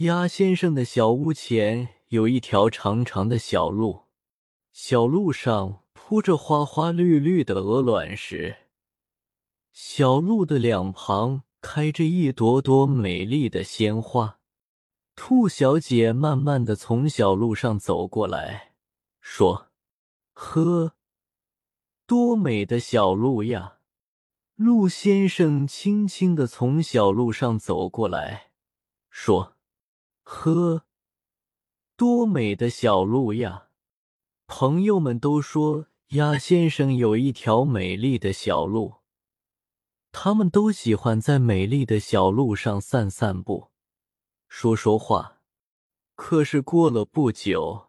鸭先生的小屋前有一条长长的小路，小路上铺着花花绿绿的鹅卵石。小路的两旁开着一朵朵美丽的鲜花。兔小姐慢慢的从小路上走过来，说：“呵，多美的小路呀！”鹿先生轻轻的从小路上走过来，说。呵，多美的小路呀！朋友们都说鸭先生有一条美丽的小路，他们都喜欢在美丽的小路上散散步，说说话。可是过了不久，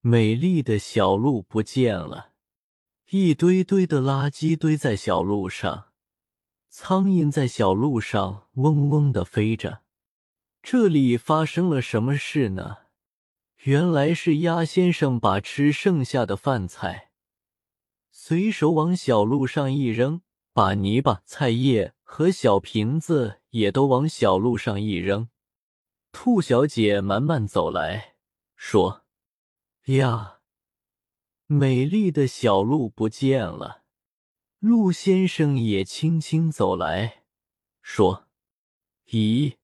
美丽的小路不见了，一堆堆的垃圾堆在小路上，苍蝇在小路上嗡嗡的飞着。这里发生了什么事呢？原来是鸭先生把吃剩下的饭菜随手往小路上一扔，把泥巴、菜叶和小瓶子也都往小路上一扔。兔小姐慢慢走来说：“呀，美丽的小路不见了。”鹿先生也轻轻走来说：“咦？”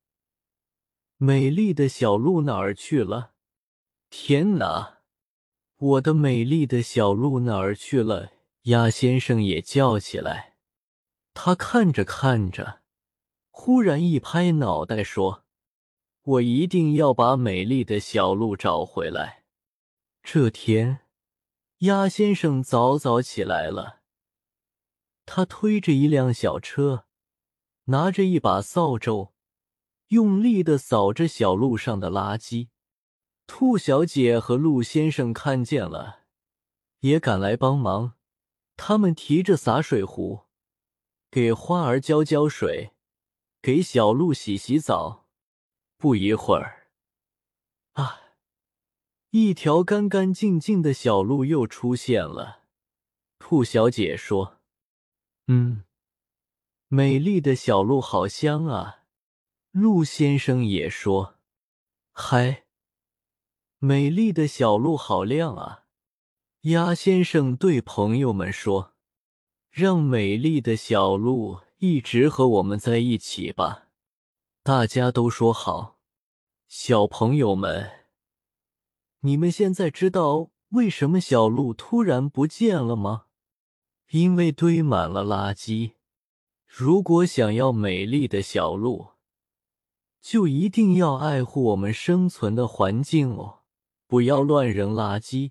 美丽的小鹿哪儿去了？天哪，我的美丽的小鹿哪儿去了？鸭先生也叫起来。他看着看着，忽然一拍脑袋说：“我一定要把美丽的小鹿找回来。”这天，鸭先生早早起来了。他推着一辆小车，拿着一把扫帚。用力的扫着小路上的垃圾，兔小姐和鹿先生看见了，也赶来帮忙。他们提着洒水壶，给花儿浇浇水，给小鹿洗洗澡。不一会儿，啊，一条干干净净的小路又出现了。兔小姐说：“嗯，美丽的小鹿好香啊。”鹿先生也说：“嗨，美丽的小路好亮啊！”鸭先生对朋友们说：“让美丽的小路一直和我们在一起吧。”大家都说好。小朋友们，你们现在知道为什么小路突然不见了吗？因为堆满了垃圾。如果想要美丽的小路，就一定要爱护我们生存的环境哦，不要乱扔垃圾。